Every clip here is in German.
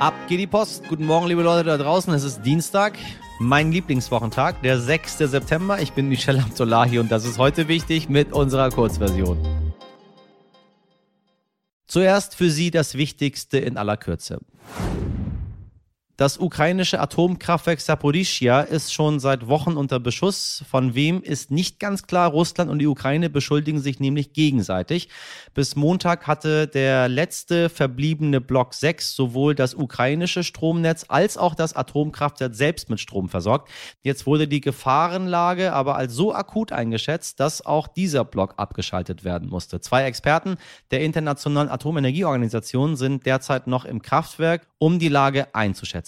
Ab geht die Post. Guten Morgen, liebe Leute da draußen. Es ist Dienstag, mein Lieblingswochentag, der 6. September. Ich bin Michelle Abdullahi und das ist heute wichtig mit unserer Kurzversion. Zuerst für Sie das Wichtigste in aller Kürze. Das ukrainische Atomkraftwerk Saporischia ist schon seit Wochen unter Beschuss. Von wem ist nicht ganz klar. Russland und die Ukraine beschuldigen sich nämlich gegenseitig. Bis Montag hatte der letzte verbliebene Block 6 sowohl das ukrainische Stromnetz als auch das Atomkraftwerk selbst mit Strom versorgt. Jetzt wurde die Gefahrenlage aber als so akut eingeschätzt, dass auch dieser Block abgeschaltet werden musste. Zwei Experten der Internationalen Atomenergieorganisation sind derzeit noch im Kraftwerk, um die Lage einzuschätzen.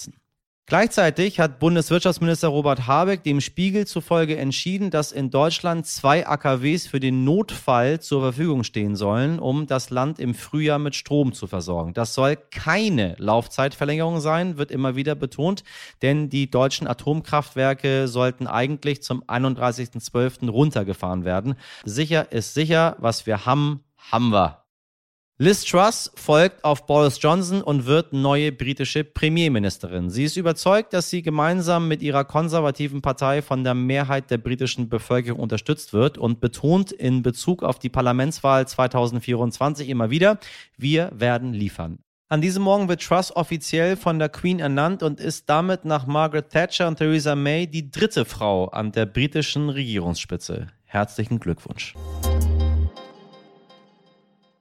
Gleichzeitig hat Bundeswirtschaftsminister Robert Habeck dem Spiegel zufolge entschieden, dass in Deutschland zwei AKWs für den Notfall zur Verfügung stehen sollen, um das Land im Frühjahr mit Strom zu versorgen. Das soll keine Laufzeitverlängerung sein, wird immer wieder betont, denn die deutschen Atomkraftwerke sollten eigentlich zum 31.12. runtergefahren werden. Sicher ist sicher, was wir haben, haben wir. Liz Truss folgt auf Boris Johnson und wird neue britische Premierministerin. Sie ist überzeugt, dass sie gemeinsam mit ihrer konservativen Partei von der Mehrheit der britischen Bevölkerung unterstützt wird und betont in Bezug auf die Parlamentswahl 2024 immer wieder, wir werden liefern. An diesem Morgen wird Truss offiziell von der Queen ernannt und ist damit nach Margaret Thatcher und Theresa May die dritte Frau an der britischen Regierungsspitze. Herzlichen Glückwunsch.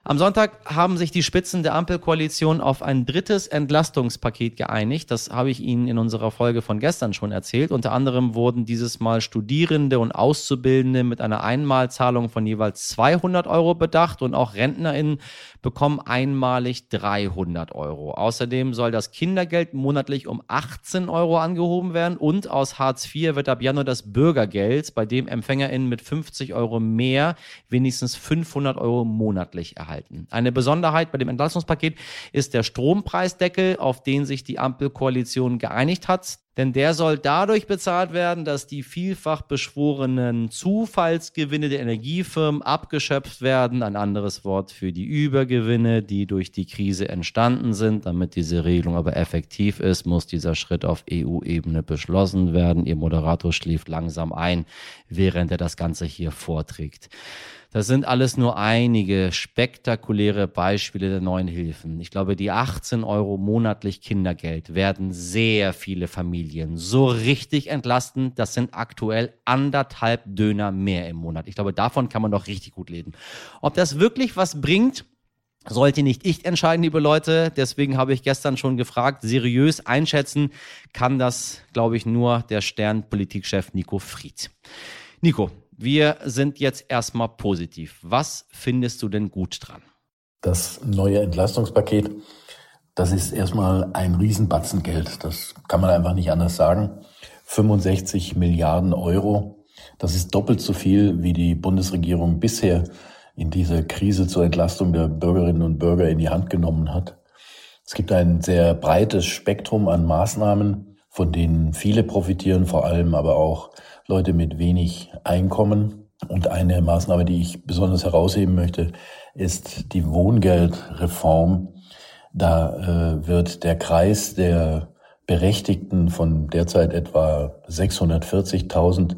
Am Sonntag haben sich die Spitzen der Ampelkoalition auf ein drittes Entlastungspaket geeinigt. Das habe ich Ihnen in unserer Folge von gestern schon erzählt. Unter anderem wurden dieses Mal Studierende und Auszubildende mit einer Einmalzahlung von jeweils 200 Euro bedacht und auch RentnerInnen bekommen einmalig 300 Euro. Außerdem soll das Kindergeld monatlich um 18 Euro angehoben werden und aus Hartz IV wird ab Januar das Bürgergeld, bei dem EmpfängerInnen mit 50 Euro mehr wenigstens 500 Euro monatlich erhalten halten. Eine Besonderheit bei dem Entlastungspaket ist der Strompreisdeckel, auf den sich die Ampelkoalition geeinigt hat. Denn der soll dadurch bezahlt werden, dass die vielfach beschworenen Zufallsgewinne der Energiefirmen abgeschöpft werden. Ein anderes Wort für die Übergewinne, die durch die Krise entstanden sind. Damit diese Regelung aber effektiv ist, muss dieser Schritt auf EU-Ebene beschlossen werden. Ihr Moderator schläft langsam ein, während er das Ganze hier vorträgt. Das sind alles nur einige spektakuläre Beispiele der neuen Hilfen. Ich glaube, die 18 Euro monatlich Kindergeld werden sehr viele Familien so richtig entlasten. Das sind aktuell anderthalb Döner mehr im Monat. Ich glaube, davon kann man doch richtig gut leben. Ob das wirklich was bringt, sollte nicht ich entscheiden, liebe Leute. Deswegen habe ich gestern schon gefragt, seriös einschätzen kann das, glaube ich, nur der Sternpolitikchef Nico Fried. Nico, wir sind jetzt erstmal positiv. Was findest du denn gut dran? Das neue Entlastungspaket, das ist erstmal ein Riesenbatzen Geld. Das kann man einfach nicht anders sagen. 65 Milliarden Euro. Das ist doppelt so viel, wie die Bundesregierung bisher in dieser Krise zur Entlastung der Bürgerinnen und Bürger in die Hand genommen hat. Es gibt ein sehr breites Spektrum an Maßnahmen, von denen viele profitieren, vor allem aber auch Leute mit wenig Einkommen. Und eine Maßnahme, die ich besonders herausheben möchte, ist die Wohngeldreform. Da äh, wird der Kreis der Berechtigten von derzeit etwa 640.000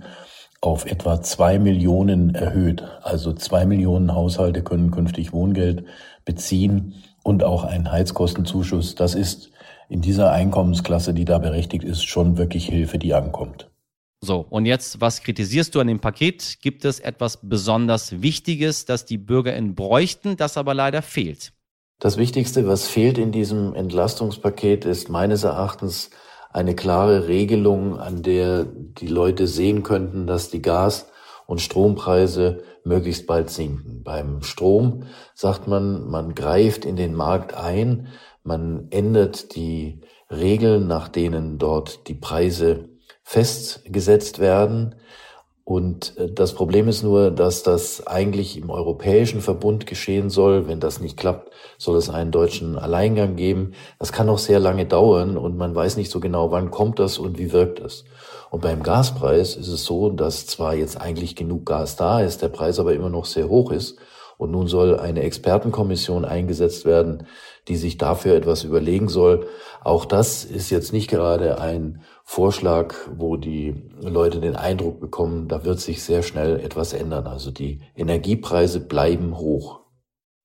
auf etwa zwei Millionen erhöht. Also zwei Millionen Haushalte können künftig Wohngeld beziehen und auch einen Heizkostenzuschuss. Das ist in dieser Einkommensklasse, die da berechtigt ist, schon wirklich Hilfe, die ankommt. So, und jetzt, was kritisierst du an dem Paket? Gibt es etwas besonders Wichtiges, das die BürgerInnen bräuchten, das aber leider fehlt? Das Wichtigste, was fehlt in diesem Entlastungspaket, ist meines Erachtens eine klare Regelung, an der die Leute sehen könnten, dass die Gas- und Strompreise möglichst bald sinken. Beim Strom sagt man, man greift in den Markt ein, man ändert die Regeln, nach denen dort die Preise festgesetzt werden. Und äh, das Problem ist nur, dass das eigentlich im europäischen Verbund geschehen soll. Wenn das nicht klappt, soll es einen deutschen Alleingang geben. Das kann noch sehr lange dauern und man weiß nicht so genau, wann kommt das und wie wirkt es. Und beim Gaspreis ist es so, dass zwar jetzt eigentlich genug Gas da ist, der Preis aber immer noch sehr hoch ist Und nun soll eine Expertenkommission eingesetzt werden, die sich dafür etwas überlegen soll. Auch das ist jetzt nicht gerade ein Vorschlag, wo die Leute den Eindruck bekommen, da wird sich sehr schnell etwas ändern. Also die Energiepreise bleiben hoch.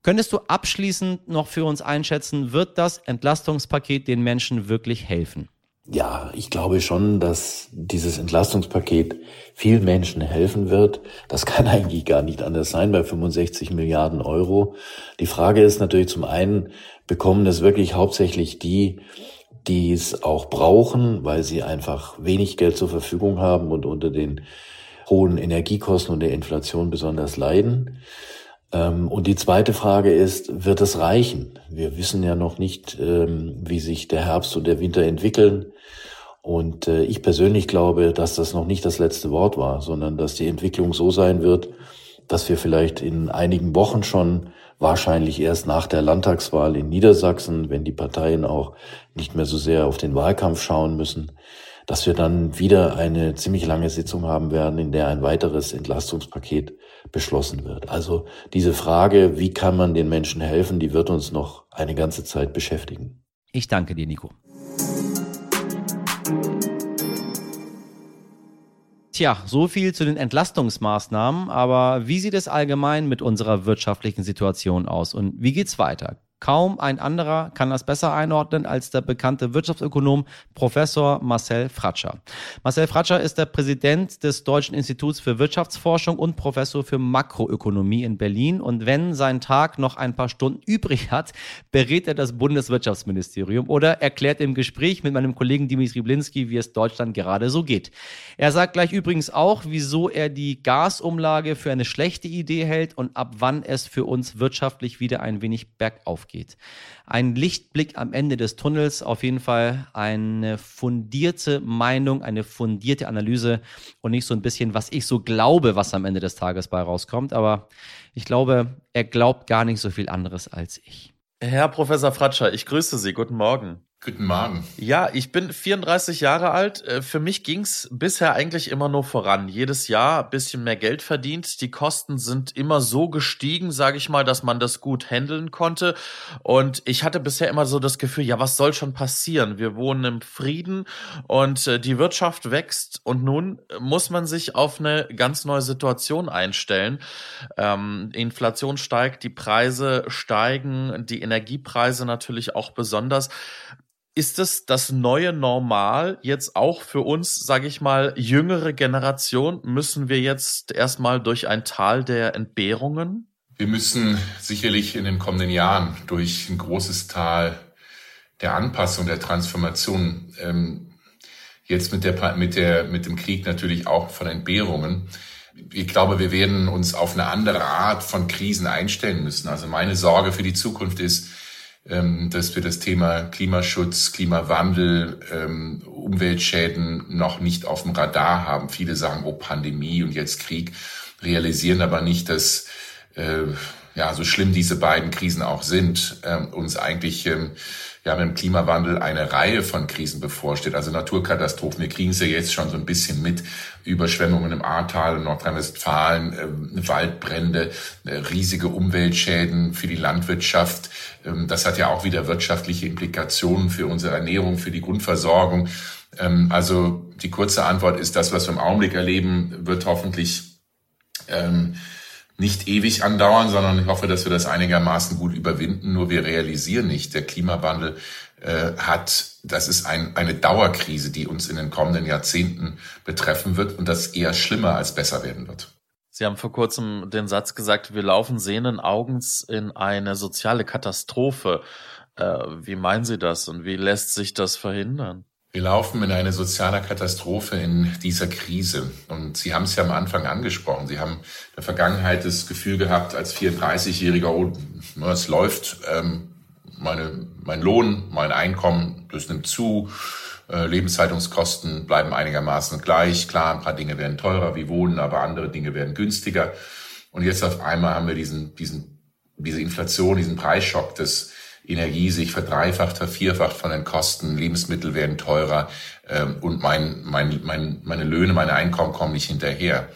Könntest du abschließend noch für uns einschätzen, wird das Entlastungspaket den Menschen wirklich helfen? Ja, ich glaube schon, dass dieses Entlastungspaket vielen Menschen helfen wird. Das kann eigentlich gar nicht anders sein bei 65 Milliarden Euro. Die Frage ist natürlich zum einen, bekommen es wirklich hauptsächlich die, die es auch brauchen, weil sie einfach wenig Geld zur Verfügung haben und unter den hohen Energiekosten und der Inflation besonders leiden. Ähm, und die zweite Frage ist, wird es reichen? Wir wissen ja noch nicht, ähm, wie sich der Herbst und der Winter entwickeln. Und äh, ich persönlich glaube, dass das noch nicht das letzte Wort war, sondern dass die Entwicklung so sein wird, dass wir vielleicht in einigen Wochen schon wahrscheinlich erst nach der Landtagswahl in Niedersachsen, wenn die Parteien auch nicht mehr so sehr auf den Wahlkampf schauen müssen, dass wir dann wieder eine ziemlich lange Sitzung haben werden, in der ein weiteres Entlastungspaket beschlossen wird. Also diese Frage, wie kann man den Menschen helfen, die wird uns noch eine ganze Zeit beschäftigen. Ich danke dir, Nico. Tja, so viel zu den Entlastungsmaßnahmen, aber wie sieht es allgemein mit unserer wirtschaftlichen Situation aus und wie geht's weiter? Kaum ein anderer kann das besser einordnen als der bekannte Wirtschaftsökonom Professor Marcel Fratscher. Marcel Fratscher ist der Präsident des Deutschen Instituts für Wirtschaftsforschung und Professor für Makroökonomie in Berlin. Und wenn sein Tag noch ein paar Stunden übrig hat, berät er das Bundeswirtschaftsministerium oder erklärt im Gespräch mit meinem Kollegen Dimitri Blinski, wie es Deutschland gerade so geht. Er sagt gleich übrigens auch, wieso er die Gasumlage für eine schlechte Idee hält und ab wann es für uns wirtschaftlich wieder ein wenig bergauf geht geht. Ein Lichtblick am Ende des Tunnels, auf jeden Fall eine fundierte Meinung, eine fundierte Analyse und nicht so ein bisschen, was ich so glaube, was am Ende des Tages bei rauskommt. Aber ich glaube, er glaubt gar nicht so viel anderes als ich. Herr Professor Fratscher, ich grüße Sie. Guten Morgen. Guten Morgen. Ja, ich bin 34 Jahre alt. Äh, für mich ging's bisher eigentlich immer nur voran. Jedes Jahr bisschen mehr Geld verdient. Die Kosten sind immer so gestiegen, sage ich mal, dass man das gut handeln konnte. Und ich hatte bisher immer so das Gefühl, ja, was soll schon passieren? Wir wohnen im Frieden und äh, die Wirtschaft wächst. Und nun muss man sich auf eine ganz neue Situation einstellen. Ähm, Inflation steigt, die Preise steigen, die Energiepreise natürlich auch besonders ist es das neue Normal jetzt auch für uns, sage ich mal, jüngere Generation? Müssen wir jetzt erstmal durch ein Tal der Entbehrungen? Wir müssen sicherlich in den kommenden Jahren durch ein großes Tal der Anpassung, der Transformation, ähm, jetzt mit der, mit der, mit dem Krieg natürlich auch von Entbehrungen. Ich glaube, wir werden uns auf eine andere Art von Krisen einstellen müssen. Also meine Sorge für die Zukunft ist, dass wir das Thema Klimaschutz, Klimawandel, ähm, Umweltschäden noch nicht auf dem Radar haben. Viele sagen, oh Pandemie und jetzt Krieg, realisieren aber nicht, dass äh, ja so schlimm diese beiden Krisen auch sind, äh, uns eigentlich ähm, ja mit dem Klimawandel eine Reihe von Krisen bevorsteht, also Naturkatastrophen. Wir kriegen es ja jetzt schon so ein bisschen mit, Überschwemmungen im Ahrtal, Nordrhein-Westfalen, äh, Waldbrände, äh, riesige Umweltschäden für die Landwirtschaft. Ähm, das hat ja auch wieder wirtschaftliche Implikationen für unsere Ernährung, für die Grundversorgung. Ähm, also die kurze Antwort ist, das, was wir im Augenblick erleben, wird hoffentlich ähm, nicht ewig andauern, sondern ich hoffe, dass wir das einigermaßen gut überwinden. Nur wir realisieren nicht, der Klimawandel äh, hat, das ist ein, eine Dauerkrise, die uns in den kommenden Jahrzehnten betreffen wird und das eher schlimmer als besser werden wird. Sie haben vor kurzem den Satz gesagt, wir laufen sehenden Augens in eine soziale Katastrophe. Äh, wie meinen Sie das und wie lässt sich das verhindern? Wir laufen in eine soziale Katastrophe in dieser Krise. Und Sie haben es ja am Anfang angesprochen. Sie haben in der Vergangenheit das Gefühl gehabt, als 34-Jähriger, oh, es läuft, ähm, meine, mein Lohn, mein Einkommen, das nimmt zu. Äh, Lebenshaltungskosten bleiben einigermaßen gleich. Klar, ein paar Dinge werden teurer wie Wohnen, aber andere Dinge werden günstiger. Und jetzt auf einmal haben wir diesen, diesen, diese Inflation, diesen Preisschock des Energie sich verdreifacht, vervierfacht von den Kosten, Lebensmittel werden teurer ähm, und mein, mein, mein, meine Löhne, meine Einkommen kommen nicht hinterher.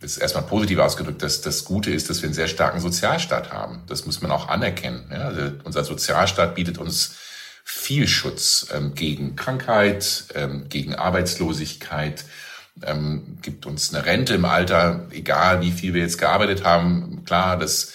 das ist erstmal positiv ausgedrückt, dass das Gute ist, dass wir einen sehr starken Sozialstaat haben. Das muss man auch anerkennen. Ja, also unser Sozialstaat bietet uns viel Schutz ähm, gegen Krankheit, ähm, gegen Arbeitslosigkeit, ähm, gibt uns eine Rente im Alter, egal wie viel wir jetzt gearbeitet haben. Klar, das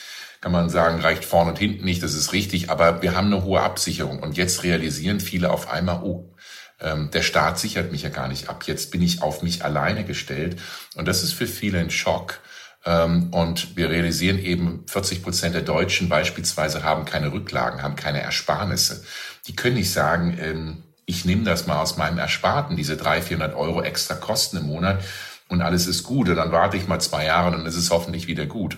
kann man sagen, reicht vorne und hinten nicht, das ist richtig, aber wir haben eine hohe Absicherung. Und jetzt realisieren viele auf einmal, oh, ähm, der Staat sichert mich ja gar nicht ab. Jetzt bin ich auf mich alleine gestellt. Und das ist für viele ein Schock. Ähm, und wir realisieren eben, 40 Prozent der Deutschen beispielsweise haben keine Rücklagen, haben keine Ersparnisse. Die können nicht sagen, ähm, ich nehme das mal aus meinem Ersparten, diese 300, 400 Euro extra Kosten im Monat und alles ist gut. Und dann warte ich mal zwei Jahre und dann ist es hoffentlich wieder gut.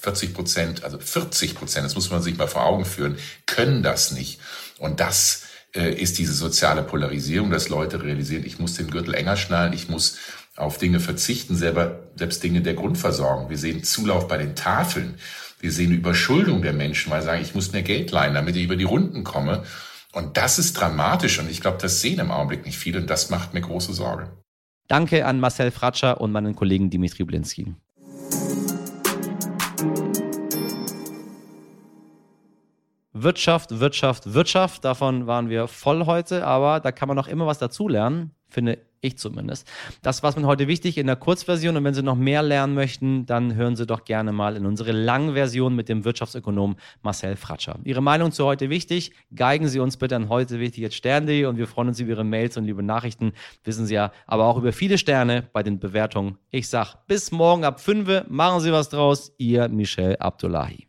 40 äh, Prozent, also 40 Prozent, das muss man sich mal vor Augen führen, können das nicht. Und das äh, ist diese soziale Polarisierung, dass Leute realisieren, ich muss den Gürtel enger schnallen, ich muss auf Dinge verzichten, selber, selbst Dinge der Grundversorgung. Wir sehen Zulauf bei den Tafeln. Wir sehen Überschuldung der Menschen, weil sie sagen, ich muss mehr Geld leihen, damit ich über die Runden komme. Und das ist dramatisch und ich glaube, das sehen im Augenblick nicht viele und das macht mir große Sorge. Danke an Marcel Fratscher und meinen Kollegen Dimitri Blinski. Thank you. Wirtschaft, Wirtschaft, Wirtschaft, davon waren wir voll heute, aber da kann man noch immer was dazulernen, finde ich zumindest. Das war mir heute wichtig in der Kurzversion und wenn Sie noch mehr lernen möchten, dann hören Sie doch gerne mal in unsere Langversion mit dem Wirtschaftsökonom Marcel Fratscher. Ihre Meinung zu heute wichtig? Geigen Sie uns bitte an heute wichtig jetzt Stern.de und wir freuen uns über Ihre Mails und liebe Nachrichten, wissen Sie ja, aber auch über viele Sterne bei den Bewertungen. Ich sag bis morgen ab 5 machen Sie was draus. Ihr Michel Abdullahi.